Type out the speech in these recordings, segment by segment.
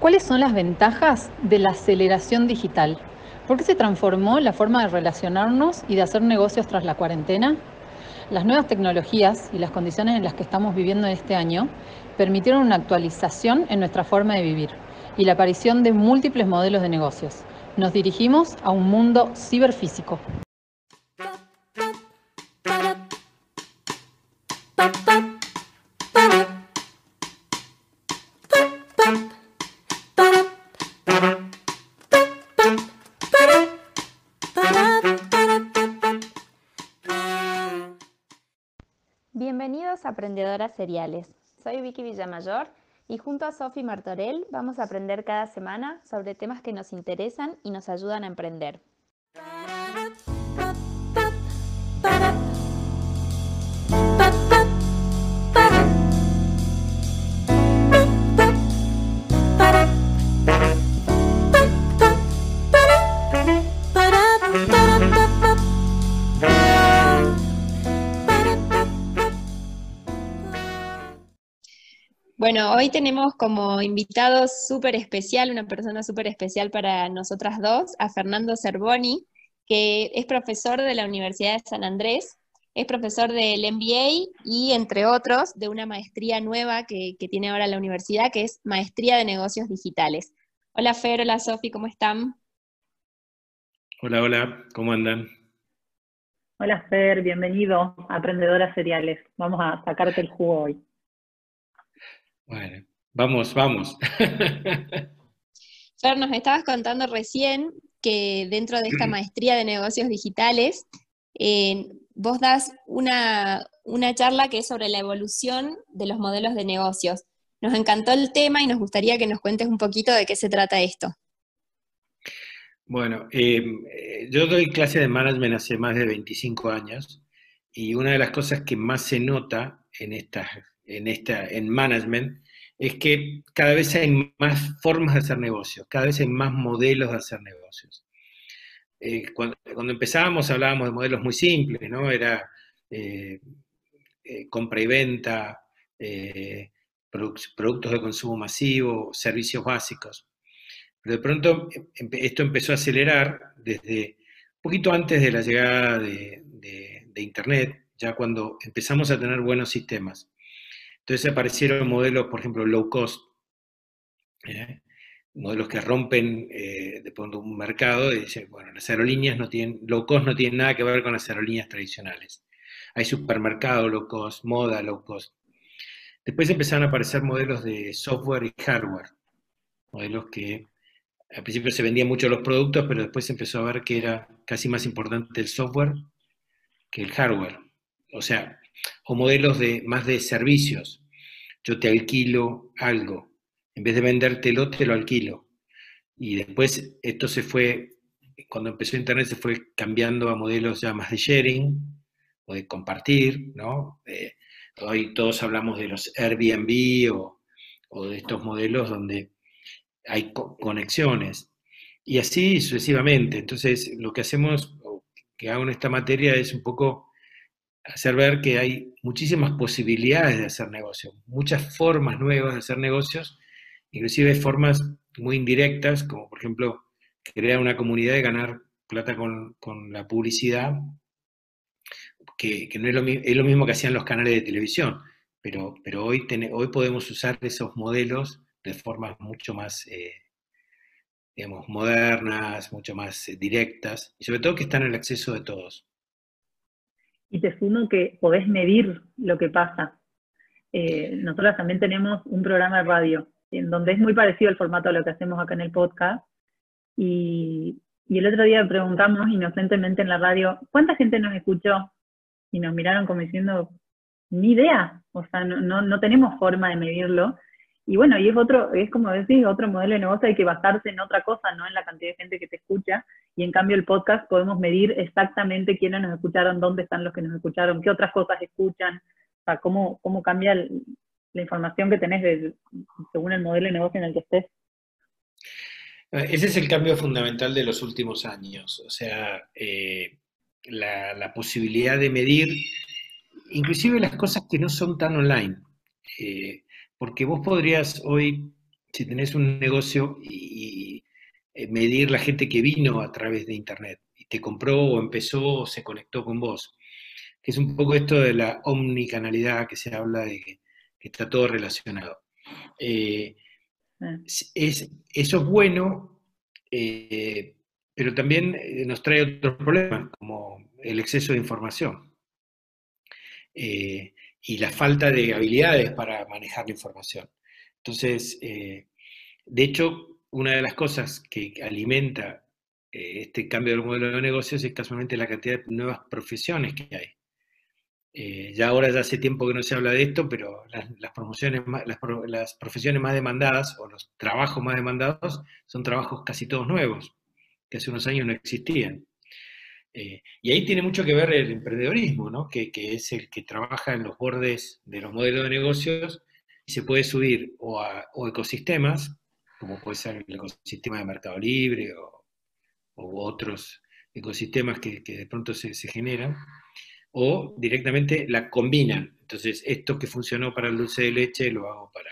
¿Cuáles son las ventajas de la aceleración digital? ¿Por qué se transformó la forma de relacionarnos y de hacer negocios tras la cuarentena? Las nuevas tecnologías y las condiciones en las que estamos viviendo este año permitieron una actualización en nuestra forma de vivir y la aparición de múltiples modelos de negocios. Nos dirigimos a un mundo ciberfísico. Bienvenidos a Aprendedoras Seriales. Soy Vicky Villamayor y junto a Sofi Martorell vamos a aprender cada semana sobre temas que nos interesan y nos ayudan a emprender. Bueno, hoy tenemos como invitado súper especial, una persona súper especial para nosotras dos, a Fernando Cervoni, que es profesor de la Universidad de San Andrés, es profesor del MBA y, entre otros, de una maestría nueva que, tiene ahora la universidad, que es Maestría de Negocios Digitales. Hola Fer, hola Sofi, ¿cómo están? Hola, hola, ¿cómo andan? Hola Fer, bienvenido a Aprendedoras Seriales. Vamos a sacarte el jugo hoy. Bueno, vamos, vamos. Fer, nos estabas contando recién que dentro de esta maestría de negocios digitales, eh, vos das una, una charla que es sobre la evolución de los modelos de negocios. Nos encantó el tema y nos gustaría que nos cuentes un poquito de qué se trata esto. Bueno, em, eh, yo doy clase de management hace más de 25 años y una de las cosas que más se nota en estas en, esta, en management es que cada vez hay más formas de hacer negocios, cada vez hay más modelos de hacer negocios. Eh, cuando, empezábamos hablábamos de modelos muy simples, ¿no? Era eh, eh, compra y venta, productos de consumo masivo, servicios básicos. Pero de pronto esto empezó a acelerar desde un poquito antes de la llegada de Internet, ya cuando empezamos a tener buenos sistemas. Entonces aparecieron modelos, por ejemplo, low cost, ¿eh? modelos que rompen eh, de pronto un mercado y dicen, bueno, las aerolíneas no tienen, low cost no tienen nada que ver con las aerolíneas tradicionales. Hay supermercados low cost, moda low cost. Después empezaron a aparecer modelos de software y hardware, modelos que al principio se vendían mucho los productos, pero después se empezó a ver que era casi más importante el software que el hardware. O sea, o modelos de, más de servicios. Yo te alquilo algo, en vez de vendértelo, te lo alquilo. Y después esto se fue, cuando empezó Internet se fue cambiando a modelos ya más de sharing o de compartir, ¿no? hoy todos hablamos de los Airbnb o, o de estos modelos donde hay conexiones. Y así sucesivamente. Entonces, lo que hacemos, que hago en esta materia, es un poco hacer ver que hay muchísimas posibilidades de hacer negocios, muchas formas nuevas de hacer negocios, inclusive formas muy indirectas, como por ejemplo crear una comunidad y ganar plata con, la publicidad, que, no es lo, es lo, mismo que hacían los canales de televisión, pero, pero hoy, hoy podemos usar esos modelos de formas mucho más, eh, modernas, mucho más eh, directas, y sobre todo que están el acceso de todos y te sumo que podés medir lo que pasa. Eh, nosotros también tenemos un programa de radio, en donde es muy parecido el formato a lo que hacemos acá en el podcast. Y, el otro día preguntamos inocentemente en la radio, ¿cuánta gente nos escuchó? Y nos miraron como diciendo, ni idea, o sea, no, no tenemos forma de medirlo. Y bueno, y es otro, es como decís, otro modelo de negocio, hay que basarse en otra cosa, no en la cantidad de gente que te escucha. Y en cambio el podcast podemos medir exactamente quiénes nos escucharon, dónde están los que nos escucharon, qué otras cosas escuchan, o sea, cómo, cómo cambia la información que tenés según el modelo de negocio en el que estés. Eh, ese es el cambio fundamental de los últimos años, o sea, eh, la, posibilidad de medir inclusive las cosas que no son tan online. Eh, porque vos podrías hoy si tenés un negocio y, eh, medir la gente que vino a través de Internet y te compró o empezó o se conectó con vos, que es un poco esto de la omnicanalidad que se habla de que, está todo relacionado. Eh, es, eso es bueno, eh, pero también nos trae otros problemas, como el exceso de información y la falta de habilidades para manejar la información. Entonces, eh, de hecho, una de las cosas que alimenta eh, este cambio del modelo de negocios es casualmente la cantidad de nuevas profesiones que hay. Eh, ya ahora ya hace tiempo que no se habla de esto, pero las, promociones las, profesiones más demandadas o los trabajos más demandados son trabajos casi todos nuevos, que hace unos años no existían. Y ahí tiene mucho que ver el emprendedorismo, ¿no? que, que, es el que trabaja en los bordes de los modelos de negocios y se puede subir o a ecosistemas, como puede ser el ecosistema de Mercado Libre o, otros ecosistemas que, de pronto se, generan, o directamente la combinan. Entonces, esto que funcionó para el dulce de leche lo hago para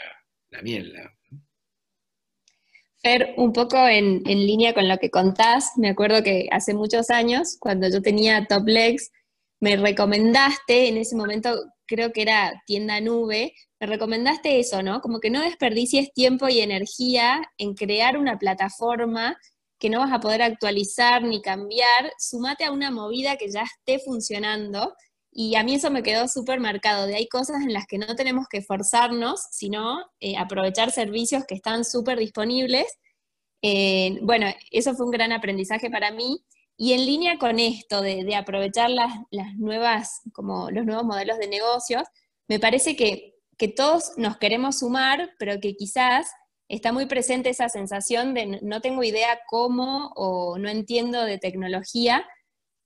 la miel. Fer, un poco en, en, línea con lo que contás, me acuerdo que hace muchos años, cuando yo tenía Top Legs, me recomendaste, en ese momento creo que era tienda nube, me recomendaste eso, ¿no? Como que no desperdicies tiempo y energía en crear una plataforma que no vas a poder actualizar ni cambiar, sumate a una movida que ya esté funcionando. Y a mí eso me quedó súper marcado, de hay cosas en las que no tenemos que forzarnos, sino eh, aprovechar servicios que están súper disponibles. Eh, bueno, eso fue un gran aprendizaje para mí. Y en línea con esto de, aprovechar las, las, nuevas, como los nuevos modelos de negocios, me parece que que todos nos queremos sumar, pero que quizás está muy presente esa sensación de no tengo idea cómo o no entiendo de tecnología.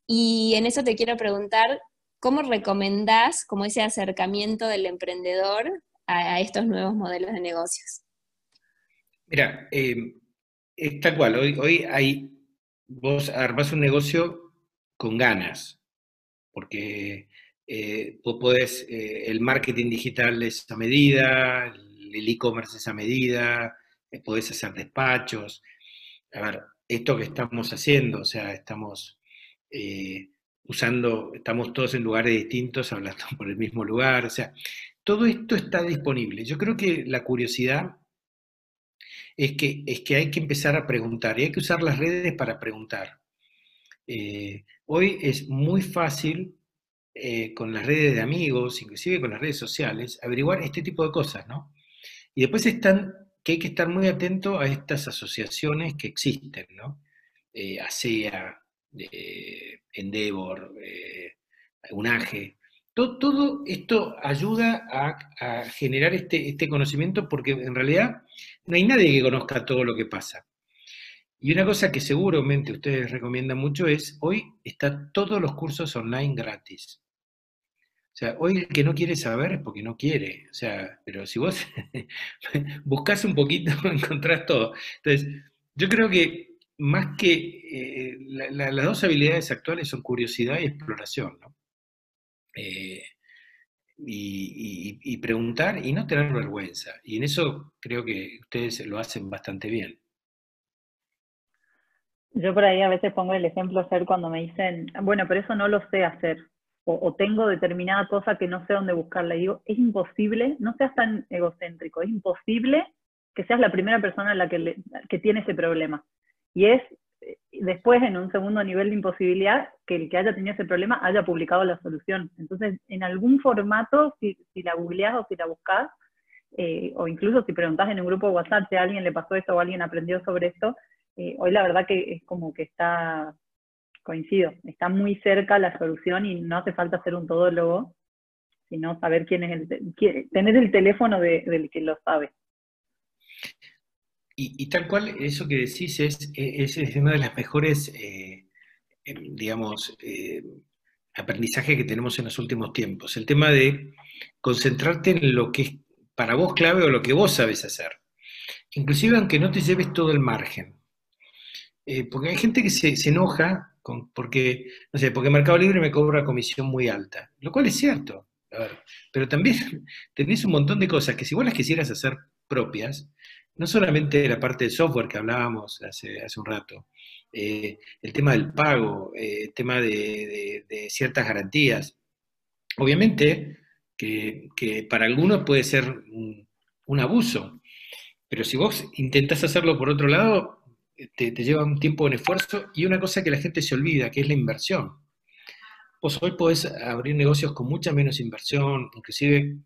Y en eso te quiero preguntar, ¿cómo recomendás como ese acercamiento del emprendedor a, estos nuevos modelos de negocios? Mira, eh, es tal cual, hoy, hay, vos armás un negocio con ganas, porque eh, vos podés, eh, el marketing digital es a medida, el e-commerce es a medida, eh, podés hacer despachos. A ver, esto que estamos haciendo, o sea, estamos usando, estamos todos en lugares distintos, hablando por el mismo lugar, o sea, todo esto está disponible. Yo creo que la curiosidad es que, es que hay que empezar a preguntar y hay que usar las redes para preguntar. hoy es muy fácil eh, con las redes de amigos, inclusive con las redes sociales, averiguar este tipo de cosas, ¿no? Y después están que hay que estar muy atento a estas asociaciones que existen, ¿no? Eh, Endeavor, eh, UNAGE. Todo, todo, esto ayuda a, generar este, este, conocimiento porque en realidad no hay nadie que conozca todo lo que pasa. Y una cosa que seguramente ustedes recomiendan mucho es, hoy están todos los cursos online gratis. O sea, hoy el que no quiere saber es porque no quiere. O sea, pero si vos buscas un poquito, encontrás todo. Entonces, yo creo que más que eh, las dos habilidades actuales son curiosidad y exploración, ¿no? Eh, y, y, preguntar y no tener vergüenza. Y en eso creo que ustedes lo hacen bastante bien. Yo por ahí a veces pongo el ejemplo ser cuando me dicen, bueno, pero eso no lo sé hacer, o, tengo determinada cosa que no sé dónde buscarla. Y digo, es imposible, no seas tan egocéntrico, es imposible que seas la primera persona la que, que tiene ese problema. Y es eh, después, en un segundo nivel de imposibilidad, que el que haya tenido ese problema haya publicado la solución. Entonces, en algún formato, si, si la googleás o si la buscas, eh, o incluso si preguntás en un grupo de WhatsApp si a alguien le pasó esto o alguien aprendió sobre esto, eh, hoy la verdad que es como que está, coincido, está muy cerca la solución y no hace falta ser un todólogo, sino saber quién es el, tener el teléfono del que lo sabe. Y, tal cual, eso que decís es, es, una de las mejores, eh, em, digamos, eh, aprendizajes que tenemos en los últimos tiempos. El tema de concentrarte en lo que es para vos clave o lo que vos sabes hacer. Inclusive aunque no te lleves todo el margen. Eh, porque hay gente que se, enoja con, porque, no sé, porque Mercado Libre me cobra comisión muy alta, lo cual es cierto. pero también tenés un montón de cosas que si vos las quisieras hacer propias, no solamente la parte de software que hablábamos hace, hace un rato, eh, el tema del pago, eh, el tema de, ciertas garantías. Obviamente que, para algunos puede ser un, abuso, pero si vos intentás hacerlo por otro lado, te, lleva un tiempo en esfuerzo y una cosa que la gente se olvida, que es la inversión. Vos hoy podés abrir negocios con mucha menos inversión, inclusive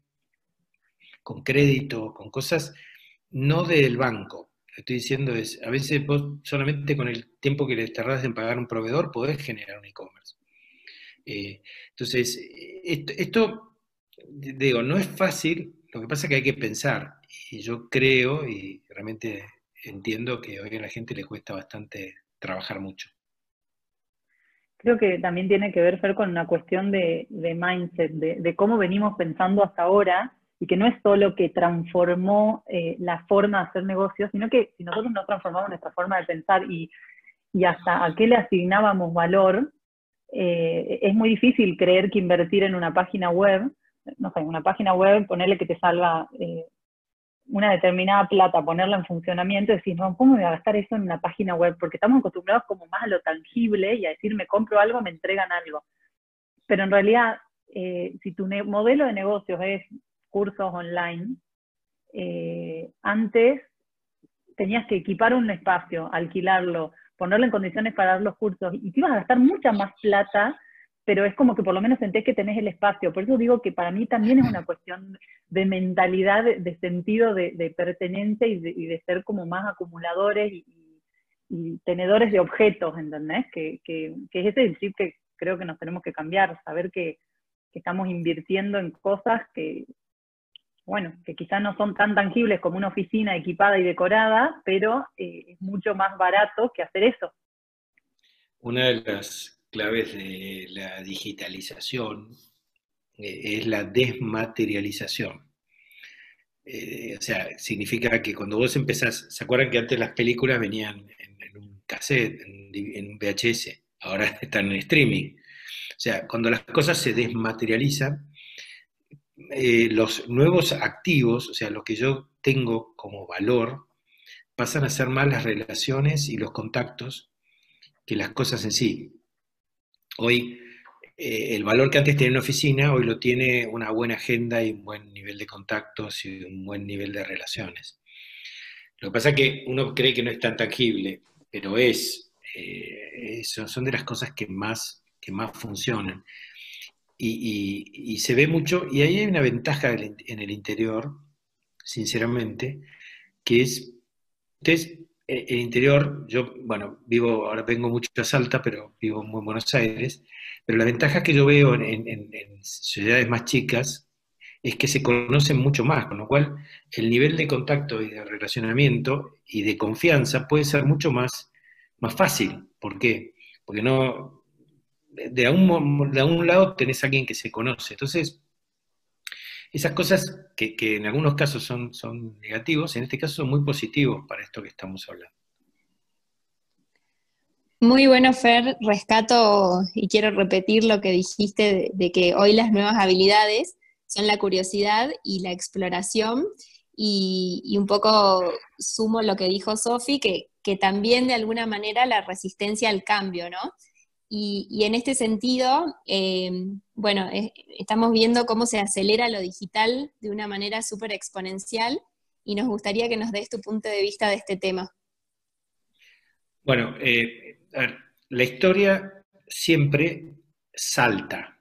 con crédito, con cosas no del banco. Lo estoy diciendo es, a veces vos solamente con el tiempo que le tardás en pagar un proveedor podés generar un e-commerce. Eh, entonces, esto, digo, no es fácil, lo que pasa es que hay que pensar. Y yo creo y realmente entiendo que hoy a la gente le cuesta bastante trabajar mucho. Creo que también tiene que ver, con una cuestión de, mindset, de, cómo venimos pensando hasta ahora y que no es solo que transformó eh, la forma de hacer negocios, sino que si nosotros no transformamos nuestra forma de pensar y, hasta a qué le asignábamos valor, eh, es muy difícil creer que invertir en una página web, no sé, una página web, ponerle que te salga eh, una determinada plata, ponerla en funcionamiento, y decir, no, ¿cómo voy a gastar eso en una página web? Porque estamos acostumbrados como más a lo tangible y a decir, me compro algo, me entregan algo. Pero en realidad, si tu modelo de negocios es cursos online, eh, antes tenías que equipar un espacio, alquilarlo, ponerlo en condiciones para dar los cursos, y te ibas a gastar mucha más plata, pero es como que por lo menos sentés que tenés el espacio. Por eso digo que para mí también es una cuestión de mentalidad, de, sentido de, pertenencia y, de, ser como más acumuladores y, tenedores de objetos, ¿entendés? Que, que, que es ese el chip que creo que nos tenemos que cambiar, saber que, que estamos invirtiendo en cosas que, bueno, que quizás no son tan tangibles como una oficina equipada y decorada, pero eh, es mucho más barato que hacer eso. Una de las claves de la digitalización eh, es la desmaterialización. Eh, o sea, significa que cuando vos empezás, ¿se acuerdan que antes las películas venían en, un cassette, en, un VHS? Ahora están en streaming. O sea, cuando las cosas se desmaterializan, eh, los nuevos activos, o sea, lo que yo tengo como valor, pasan a ser más las relaciones y los contactos que las cosas en sí. Hoy, eh, el valor que antes tenía una oficina, hoy lo tiene una buena agenda y un buen nivel de contactos y un buen nivel de relaciones. Lo que pasa es que uno cree que no es tan tangible, pero es, eh, son de las cosas que más, que más funcionan y, se ve mucho, y ahí hay una ventaja en el interior, sinceramente, que es, ustedes, eh, el interior, yo, bueno, vivo, ahora vengo mucho a Salta, pero vivo en Buenos Aires, pero la ventaja que yo veo en, ciudades más chicas es que se conocen mucho más, con lo cual el nivel de contacto y de relacionamiento y de confianza puede ser mucho más, más fácil. ¿Por qué? Porque no, de un, de lado tenés a alguien que se conoce. Entonces, esas cosas que, en algunos casos son, son negativos, en este caso son muy positivos para esto que estamos hablando. Muy bueno, Fer. Rescato y quiero repetir lo que dijiste de, que hoy las nuevas habilidades son la curiosidad y la exploración. Y, un poco sumo lo que dijo Sofi, que, que también de alguna manera la resistencia al cambio, ¿no? Y, en este sentido, eh, bueno, estamos viendo cómo se acelera lo digital de una manera súper exponencial y nos gustaría que nos des tu punto de vista de este tema. Bueno, eh, la historia siempre salta.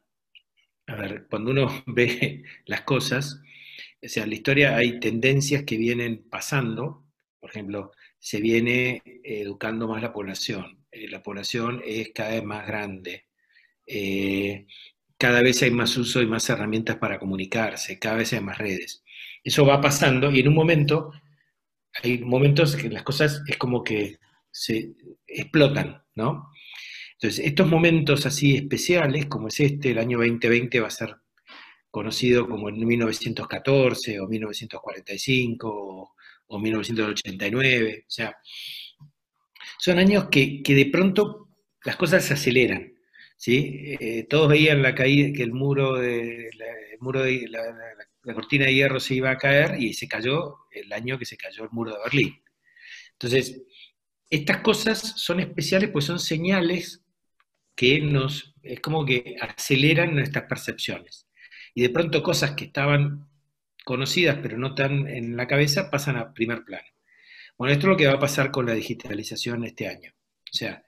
A ver, cuando uno ve las cosas, o sea, en la historia hay tendencias que vienen pasando, por ejemplo, se viene educando más la población, eh, la población es cada vez más grande. Eh, cada vez hay más uso y más herramientas para comunicarse, cada vez hay más redes. Eso va pasando y en un momento, hay momentos que las cosas es como que se explotan, ¿no? Entonces, estos momentos así especiales, como es este, el año 2020 va a ser conocido como en 1914 o 1945 o, o 1989, o sea, son años que, de pronto las cosas se aceleran. ¿sí? Eh, todos veían la caída, que el muro de, la, el muro de la, cortina de hierro se iba a caer y se cayó el año que se cayó el muro de Berlín. Entonces, estas cosas son especiales pues son señales que nos, es como que aceleran nuestras percepciones. Y de pronto cosas que estaban conocidas pero no tan en la cabeza pasan a primer plano. Bueno, esto es lo que va a pasar con la digitalización este año. O sea,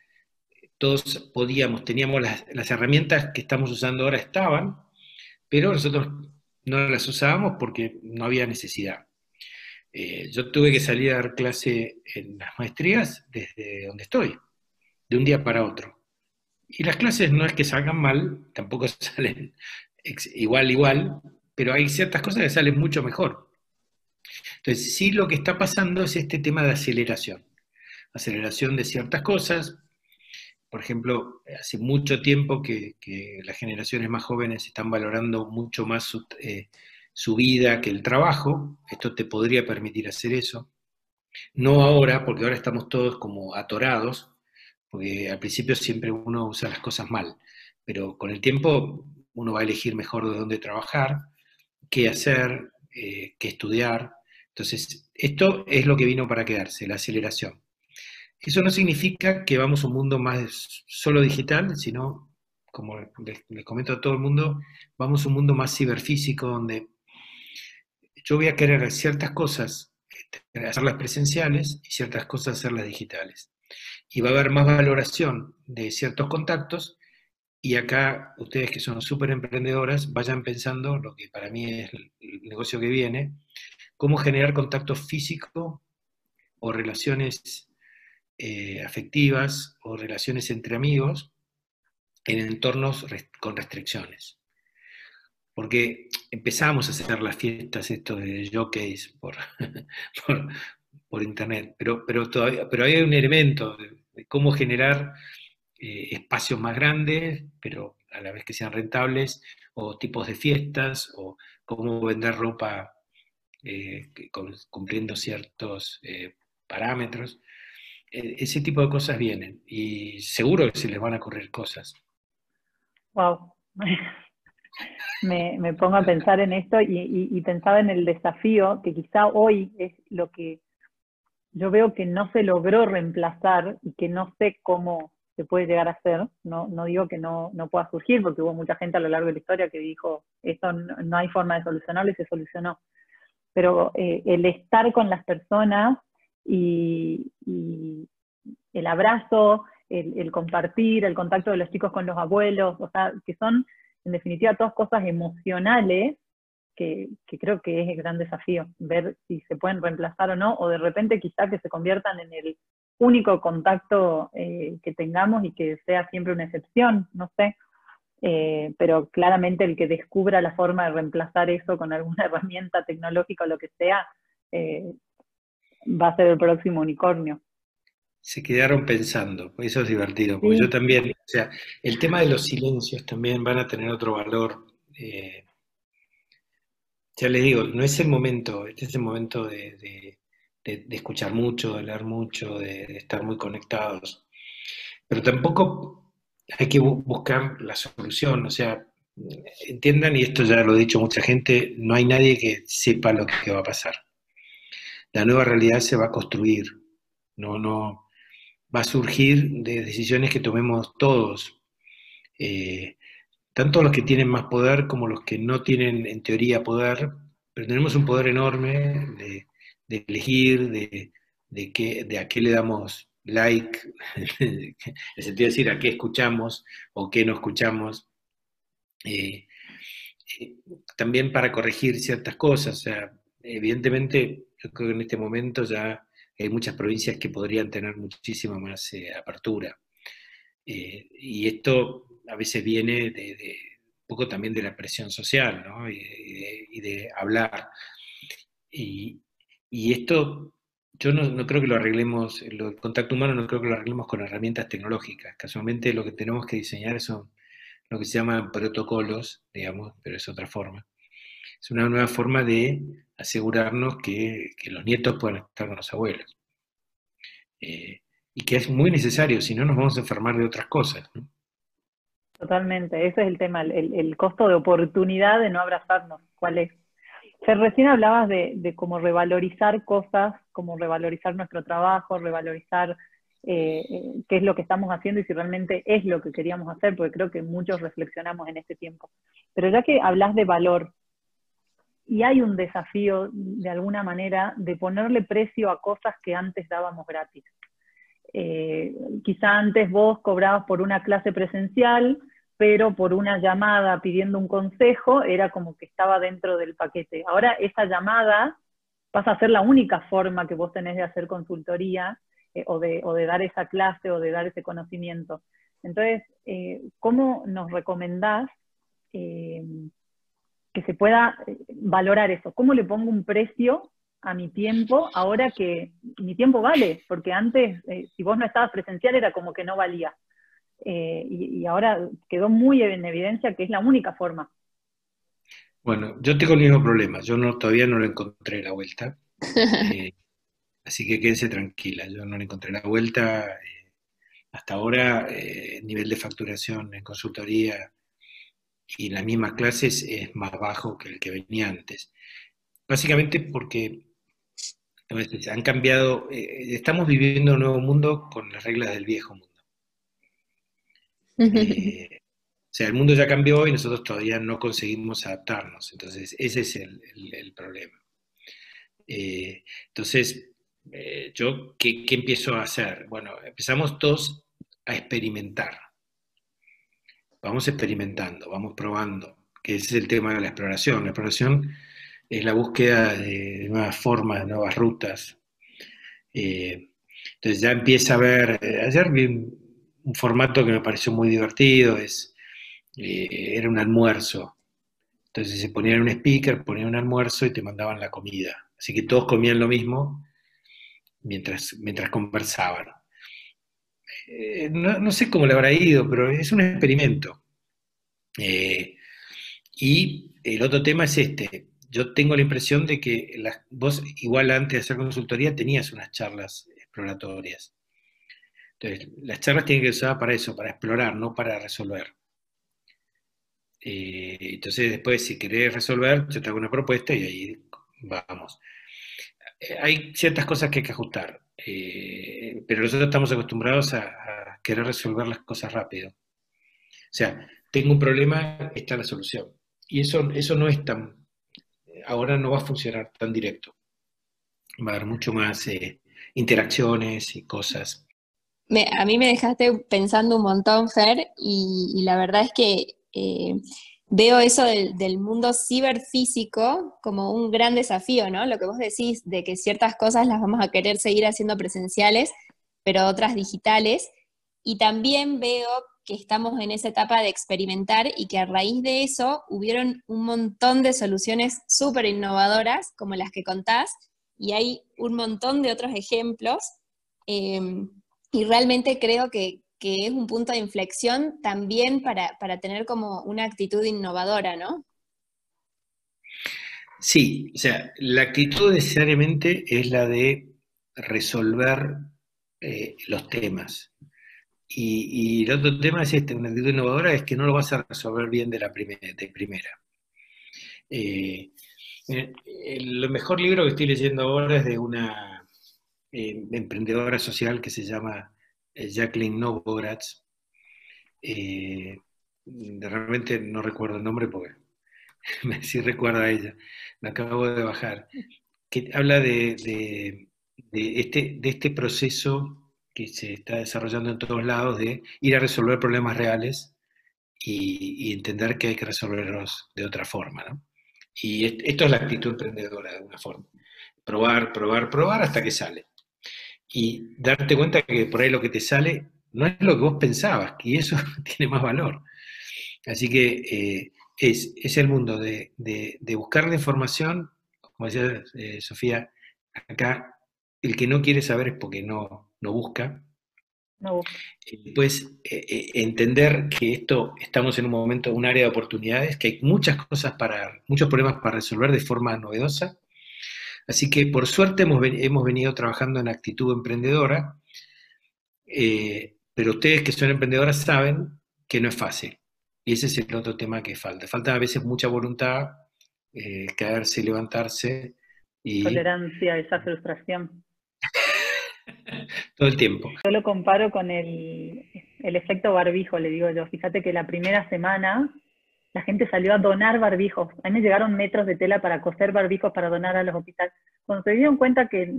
todos podíamos, teníamos las, herramientas que estamos usando ahora estaban, pero nosotros no las usábamos porque no había necesidad. Eh, yo tuve que salir a dar clase en las maestrías desde donde estoy, de un día para otro. Y las clases no es que salgan mal, tampoco salen igual, igual, pero hay ciertas cosas que salen mucho mejor. Entonces, sí lo que está pasando es este tema de aceleración. Aceleración de ciertas cosas, por ejemplo, hace mucho tiempo que, las generaciones más jóvenes están valorando mucho más eh, su, vida que el trabajo. Esto te podría permitir hacer eso. No ahora, porque ahora estamos todos como atorados, porque al principio siempre uno usa las cosas mal, pero con el tiempo uno va a elegir mejor de dónde trabajar, qué hacer, eh, qué estudiar. Entonces, esto es lo que vino para quedarse, la aceleración. Eso no significa que vamos a un mundo más solo digital, sino, como les, comento a todo el mundo, vamos a un mundo más ciberfísico, donde yo voy a querer ciertas cosas este, hacerlas presenciales y ciertas cosas hacerlas digitales. Y va a haber más valoración de ciertos contactos y acá ustedes que son súper emprendedoras vayan pensando lo que para mí es el negocio que viene, cómo generar contacto físico o relaciones eh, afectivas o relaciones entre amigos en entornos con restricciones. Porque empezamos a hacer las fiestas esto de jockeys por, por, internet, pero, pero, todavía, pero hay un elemento de, cómo generar eh, espacios más grandes, pero a la vez que sean rentables, o tipos de fiestas, o cómo vender ropa eh, cumpliendo ciertos parámetros. E, ese tipo de cosas vienen y seguro que se les van a ocurrir cosas. Wow. me, pongo a pensar en esto y, pensaba en el desafío que quizá hoy es lo que yo veo que no se logró reemplazar y que no sé cómo se puede llegar a hacer. No, no digo que no, no pueda surgir, porque hubo mucha gente a lo largo de la historia que dijo, esto no, hay forma de solucionarlo y se solucionó. Pero eh, el estar con las personas y, el abrazo, el, compartir, el contacto de los chicos con los abuelos, o sea, que son en definitiva todas cosas emocionales que, creo que es el gran desafío, ver si se pueden reemplazar o no, o de repente quizá que se conviertan en el único contacto eh, que tengamos y que sea siempre una excepción, no sé. Eh, pero claramente el que descubra la forma de reemplazar eso con alguna herramienta tecnológica o lo que sea, eh, va a ser el próximo unicornio. Se quedaron pensando, eso es divertido, porque yo también, o sea, el tema de los silencios también van a tener otro valor. Eh, ya les digo, no es el momento, este es el momento de, escuchar mucho, de leer mucho, de, estar muy conectados, pero tampoco hay que buscar la solución, o sea, entiendan, y esto ya lo ha dicho mucha gente, no hay nadie que sepa lo que va a pasar. La nueva realidad se va a construir, no, no, va a surgir de decisiones que tomemos todos, eh, tanto los que tienen más poder como los que no tienen en teoría poder, pero tenemos un poder enorme de, elegir, de, de, de a qué le damos like, en el sentido de decir a qué escuchamos o qué no escuchamos. Eh, eh, también para corregir ciertas cosas, o sea, evidentemente yo creo que en este momento ya hay muchas provincias que podrían tener muchísima más eh, apertura. Y esto a veces viene de, un poco también de la presión social, ¿no? y, de, hablar. Y, esto yo no, creo que lo arreglemos, el contacto humano no creo que lo arreglemos con herramientas tecnológicas. Casualmente lo que tenemos que diseñar son lo que se llaman protocolos, digamos, pero es otra forma. Es una nueva forma de asegurarnos que, los nietos puedan estar con los abuelos. Eh, y que es muy necesario, si no nos vamos a enfermar de otras cosas. Totalmente, ese es el tema, el, costo de oportunidad de no abrazarnos. ¿Cuál es? Recién hablabas de, de cómo revalorizar cosas, cómo revalorizar nuestro trabajo, revalorizar eh, eh, qué es lo que estamos haciendo y si realmente es lo que queríamos hacer, porque creo que muchos reflexionamos en este tiempo. Pero ya que hablas de valor, y hay un desafío de alguna manera de ponerle precio a cosas que antes dábamos gratis. Eh, quizá antes vos cobrabas por una clase presencial, pero por una llamada pidiendo un consejo era como que estaba dentro del paquete. Ahora esa llamada pasa a ser la única forma que vos tenés de hacer consultoría eh, o, de, o, de, dar esa clase o de dar ese conocimiento. Entonces, eh, ¿cómo nos recomendás eh, que se pueda valorar eso? ¿Cómo le pongo un precio a mi tiempo ahora que mi tiempo vale? Porque antes, si vos no estabas presencial, era como que no valía. Y, y, ahora quedó muy en evidencia que es la única forma. Bueno, yo tengo el mismo problema. Yo no, todavía no lo encontré la vuelta. Así que quédense tranquila, yo no le encontré la vuelta. Eh, hasta ahora, eh, el nivel de facturación en consultoría y las mismas clases es más bajo que el que venía antes. Básicamente porque han cambiado, eh, estamos viviendo un nuevo mundo con las reglas del viejo mundo. O sea, el mundo ya cambió y nosotros todavía no conseguimos adaptarnos. Entonces, ese es el, problema. entonces, eh, yo, ¿qué, empiezo a hacer? Bueno, empezamos todos a experimentar. Vamos experimentando, vamos probando, que ese es el tema de la exploración. La exploración es la búsqueda de nuevas formas, de nuevas rutas. Eh, entonces ya empieza a ver, eh, ayer vi formato que me pareció muy divertido, es, era un almuerzo. Entonces se ponían un speaker, ponían un almuerzo y te mandaban la comida. Así que todos comían lo mismo mientras, mientras conversaban. Eh, no, sé cómo le habrá ido, pero es un experimento. Eh, y el otro tema es este. Yo tengo la impresión de que vos, igual antes de hacer consultoría, tenías unas charlas exploratorias. Entonces, las charlas tienen que ser para eso, para explorar, no para resolver. Eh, entonces, después, si querés resolver, yo te hago una propuesta y ahí vamos. Eh, hay ciertas cosas que hay que ajustar, eh, pero nosotros estamos acostumbrados a, querer resolver las cosas rápido. O sea, tengo un problema, está la solución. Y eso, eso no es tan, ahora no va a funcionar tan directo. Va a haber mucho más interacciones y cosas. A mí me dejaste pensando un montón, Fer, y, la verdad es que veo eso del, mundo ciberfísico como un gran desafío, ¿no? Lo que vos decís de que ciertas cosas las vamos a querer seguir haciendo presenciales, pero otras digitales. Y también veo que estamos en esa etapa de experimentar y que a raíz de eso hubieron un montón de soluciones súper innovadoras, como las que contás, y hay un montón de otros ejemplos. Eh, y realmente creo que, que es un punto de inflexión también para, tener como una actitud innovadora, ¿no? Sí, o sea, la actitud necesariamente es la de resolver eh, los temas. Y, el otro tema es este, una actitud innovadora es que no lo vas a resolver bien de la primera. De primera. Eh, el mejor libro que estoy leyendo ahora es de una emprendedora social que se llama eh, Jacqueline Novogratz. Eh, realmente no recuerdo el nombre porque sí recuerdo a ella, me acabo de bajar, que habla de, este, de este proceso que se está desarrollando en todos lados de ir a resolver problemas reales y, entender que hay que resolverlos de otra forma. ¿no? Y esto es la actitud emprendedora de una forma. Probar, probar, probar hasta que sale y darte cuenta que por ahí lo que te sale no es lo que vos pensabas, y eso tiene más valor. Así que eh, es, es, el mundo de, de, buscar la información, como decía eh, Sofía, acá el que no quiere saber es porque no, no busca. No Pues entender que esto estamos en un momento, un área de oportunidades, que hay muchas cosas para, muchos problemas para resolver de forma novedosa Así que por suerte hemos, venido trabajando en actitud emprendedora, eh, pero ustedes que son emprendedoras saben que no es fácil. Y ese es el otro tema que falta. Falta a veces mucha voluntad, eh, caerse, levantarse. Y... Tolerancia, esa frustración. Todo el tiempo. Yo lo comparo con el, el efecto barbijo, le digo yo. Fíjate que la primera semana la gente salió a donar barbijos. A mí me llegaron metros de tela para coser barbijos para donar a los hospitales. Cuando se dieron cuenta que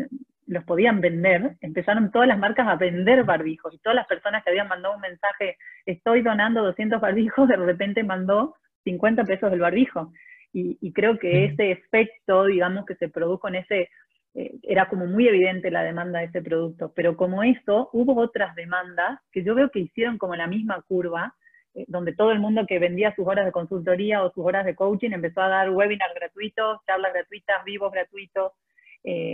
los podían vender, empezaron todas las marcas a vender barbijos y todas las personas que habían mandado un mensaje, estoy donando 200 barbijos, de repente mandó 50 pesos del barbijo. Y, creo que ese efecto, digamos, que se produjo en ese, eh, era como muy evidente la demanda de ese producto, pero como eso, hubo otras demandas que yo veo que hicieron como la misma curva, donde todo el mundo que vendía sus horas de consultoría o sus horas de coaching empezó a dar webinars gratuitos, charlas gratuitas, vivos gratuitos, eh,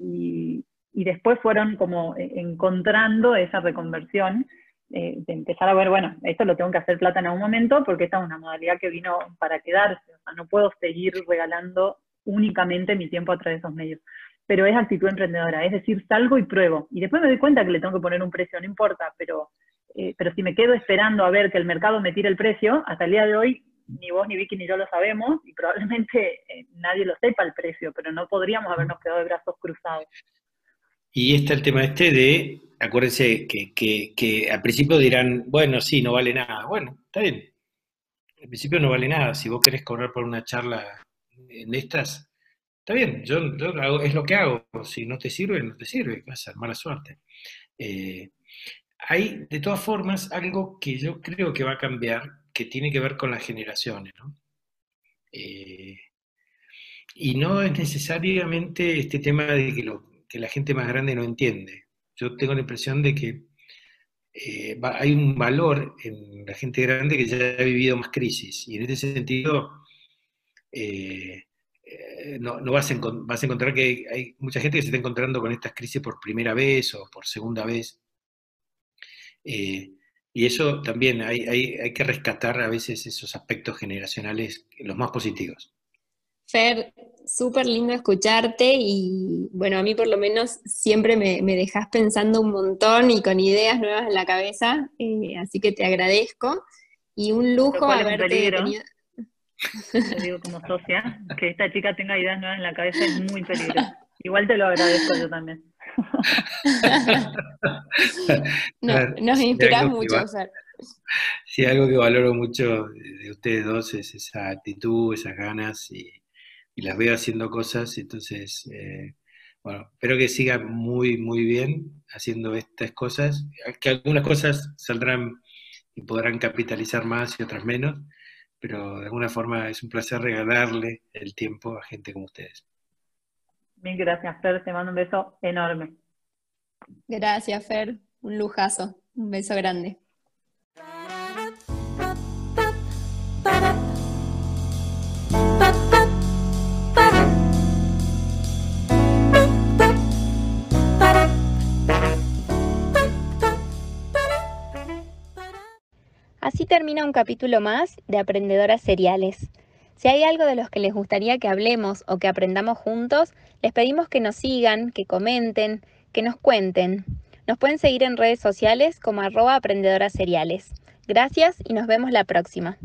y, después fueron como eh, encontrando esa reconversión de empezar a ver, bueno, esto lo tengo que hacer plata en algún momento porque esta es una modalidad que vino para quedarse, o sea, no puedo seguir regalando únicamente mi tiempo a través de esos medios. Pero es actitud emprendedora, es decir, salgo y pruebo. Y después me doy cuenta que le tengo que poner un precio, no importa, pero eh, pero si me quedo esperando a ver que el mercado me tire el precio, hasta el día de hoy ni vos, ni Vicky, ni yo lo sabemos, y probablemente eh, nadie lo sepa el precio, pero no podríamos habernos quedado de brazos cruzados. Y está el tema este de, acuérdense que, que, que al principio dirán, bueno, sí, no vale nada. Bueno, está bien. Al principio no vale nada. Si vos querés cobrar por una charla en estas, está bien, yo, es lo que hago. Si no te sirve, no te sirve, vas a ser mala suerte. Eh, hay, de todas formas, algo que yo creo que va a cambiar, que tiene que ver con las generaciones, ¿no? Eh, y no es necesariamente este tema de que, la gente más grande no entiende. Yo tengo la impresión de que eh, hay un valor en la gente grande que ya ha vivido más crisis. Y en este sentido, eh, no, vas, a vas, a encontrar que hay mucha gente que se está encontrando con estas crisis por primera vez o por segunda vez. Eh, y eso también hay, hay, que rescatar a veces esos aspectos generacionales, los más positivos. Fer, súper lindo escucharte y bueno, a mí por lo menos siempre me, me dejas pensando un montón y con ideas nuevas en la cabeza, eh, así que te agradezco y un lujo haberte tenido... Te digo como socia, que esta chica tenga ideas nuevas en la cabeza es muy peligroso. Igual te lo agradezco yo también. nos inspira mucho, Sí, algo que valoro mucho de ustedes dos es esa actitud, esas ganas y, las veo haciendo cosas, entonces, eh, bueno, espero que sigan muy, muy bien haciendo estas cosas, que algunas cosas saldrán y podrán capitalizar más y otras menos, pero de alguna forma es un placer regalarle el tiempo a gente como ustedes. Mil gracias, Fer. Te mando un beso enorme. Gracias, Fer. Un lujazo. Un beso grande. Así termina un capítulo más de Aprendedoras Seriales. Si hay algo de los que les gustaría que hablemos o que aprendamos juntos, les pedimos que nos sigan, que comenten, que nos cuenten. Nos pueden seguir en redes sociales como arroba aprendedoras seriales. Gracias y nos vemos la próxima.